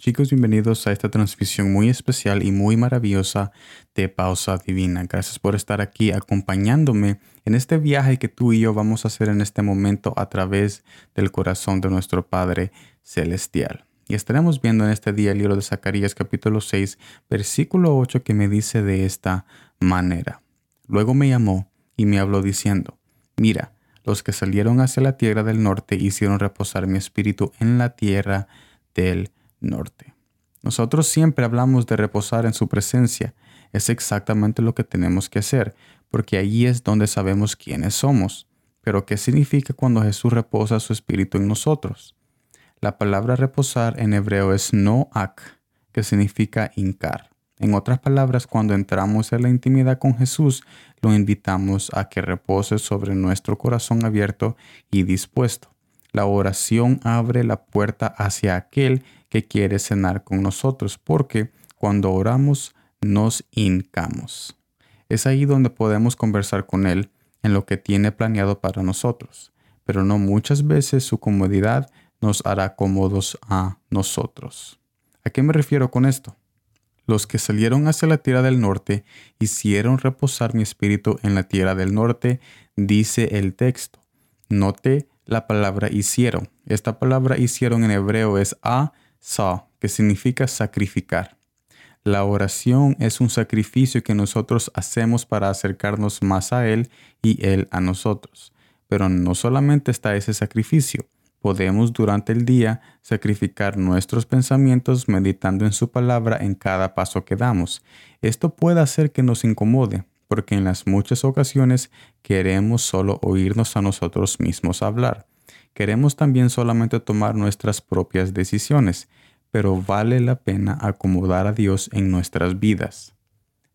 Chicos, bienvenidos a esta transmisión muy especial y muy maravillosa de Pausa Divina. Gracias por estar aquí acompañándome en este viaje que tú y yo vamos a hacer en este momento a través del corazón de nuestro Padre Celestial. Y estaremos viendo en este día el libro de Zacarías capítulo 6, versículo 8 que me dice de esta manera. Luego me llamó y me habló diciendo, mira, los que salieron hacia la tierra del norte hicieron reposar mi espíritu en la tierra del norte norte. Nosotros siempre hablamos de reposar en su presencia. Es exactamente lo que tenemos que hacer, porque allí es donde sabemos quiénes somos. Pero ¿qué significa cuando Jesús reposa su espíritu en nosotros? La palabra reposar en hebreo es noak, que significa hincar. En otras palabras, cuando entramos en la intimidad con Jesús, lo invitamos a que repose sobre nuestro corazón abierto y dispuesto. La oración abre la puerta hacia aquel que quiere cenar con nosotros, porque cuando oramos nos hincamos. Es ahí donde podemos conversar con Él en lo que tiene planeado para nosotros, pero no muchas veces su comodidad nos hará cómodos a nosotros. ¿A qué me refiero con esto? Los que salieron hacia la tierra del norte hicieron reposar mi espíritu en la tierra del norte, dice el texto. Note la palabra hicieron. Esta palabra hicieron en hebreo es a sa, que significa sacrificar. La oración es un sacrificio que nosotros hacemos para acercarnos más a Él y Él a nosotros. Pero no solamente está ese sacrificio, podemos durante el día sacrificar nuestros pensamientos meditando en su palabra en cada paso que damos. Esto puede hacer que nos incomode, porque en las muchas ocasiones queremos solo oírnos a nosotros mismos hablar. Queremos también solamente tomar nuestras propias decisiones, pero vale la pena acomodar a Dios en nuestras vidas.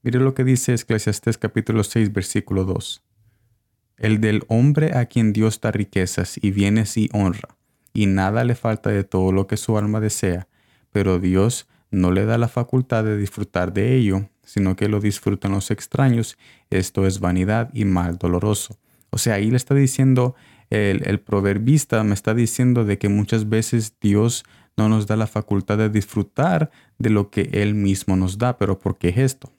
Mire lo que dice Eclesiastés capítulo 6 versículo 2. El del hombre a quien Dios da riquezas y bienes y honra, y nada le falta de todo lo que su alma desea, pero Dios no le da la facultad de disfrutar de ello, sino que lo disfrutan los extraños, esto es vanidad y mal doloroso. O sea, ahí le está diciendo el, proverbista me está diciendo de que muchas veces Dios no nos da la facultad de disfrutar de lo que Él mismo nos da. Pero ¿por qué es esto?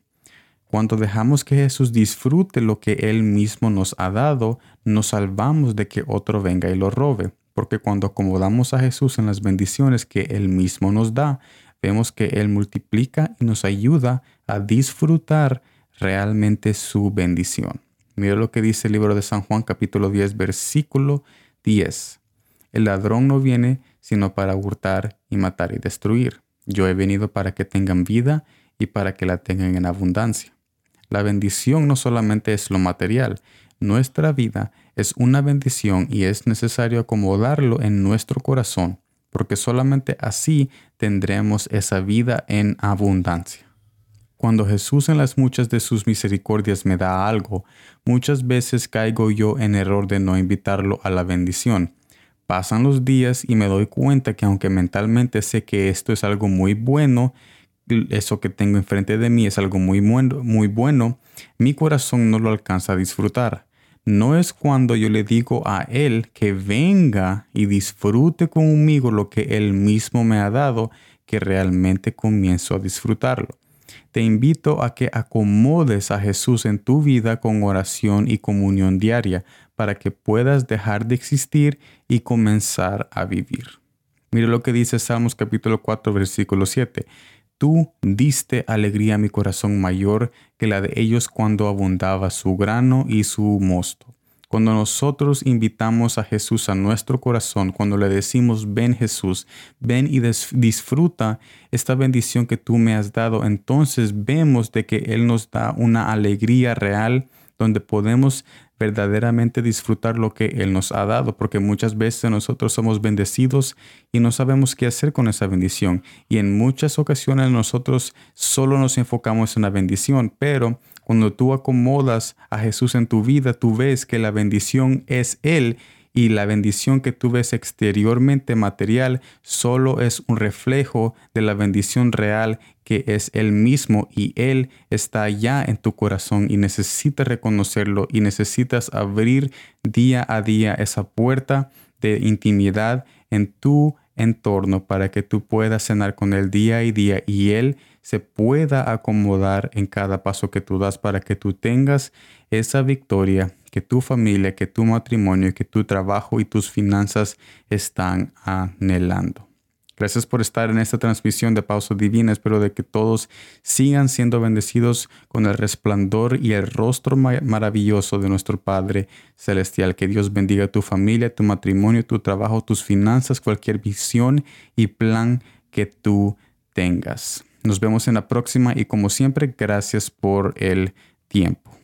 Cuando dejamos que Jesús disfrute lo que Él mismo nos ha dado, nos salvamos de que otro venga y lo robe. Porque cuando acomodamos a Jesús en las bendiciones que Él mismo nos da, vemos que Él multiplica y nos ayuda a disfrutar realmente su bendición. Mira lo que dice el libro de San Juan capítulo 10 versículo 10. El ladrón no viene sino para hurtar y matar y destruir. Yo he venido para que tengan vida y para que la tengan en abundancia. La bendición no solamente es lo material, nuestra vida es una bendición y es necesario acomodarlo en nuestro corazón, porque solamente así tendremos esa vida en abundancia. Cuando Jesús en las muchas de sus misericordias me da algo, muchas veces caigo yo en error de no invitarlo a la bendición. Pasan los días y me doy cuenta que aunque mentalmente sé que esto es algo muy bueno, eso que tengo enfrente de mí es algo muy bueno, muy bueno, mi corazón no lo alcanza a disfrutar. No es cuando yo le digo a Él que venga y disfrute conmigo lo que Él mismo me ha dado, que realmente comienzo a disfrutarlo te invito a que acomodes a Jesús en tu vida con oración y comunión diaria para que puedas dejar de existir y comenzar a vivir. Mire lo que dice Salmos capítulo 4 versículo 7. Tú diste alegría a mi corazón mayor que la de ellos cuando abundaba su grano y su mosto. Cuando nosotros invitamos a Jesús a nuestro corazón, cuando le decimos, ven Jesús, ven y disfruta esta bendición que tú me has dado, entonces vemos de que Él nos da una alegría real donde podemos verdaderamente disfrutar lo que Él nos ha dado, porque muchas veces nosotros somos bendecidos y no sabemos qué hacer con esa bendición. Y en muchas ocasiones nosotros solo nos enfocamos en la bendición, pero cuando tú acomodas a Jesús en tu vida, tú ves que la bendición es Él y la bendición que tú ves exteriormente material solo es un reflejo de la bendición real que es Él mismo y Él está allá en tu corazón y necesitas reconocerlo y necesitas abrir día a día esa puerta de intimidad en tu entorno para que tú puedas cenar con Él día y día y Él se pueda acomodar en cada paso que tú das para que tú tengas esa victoria que tu familia, que tu matrimonio, que tu trabajo y tus finanzas están anhelando. Gracias por estar en esta transmisión de Pausa Divina. Espero de que todos sigan siendo bendecidos con el resplandor y el rostro maravilloso de nuestro Padre Celestial. Que Dios bendiga tu familia, tu matrimonio, tu trabajo, tus finanzas, cualquier visión y plan que tú tengas. Nos vemos en la próxima y como siempre, gracias por el tiempo.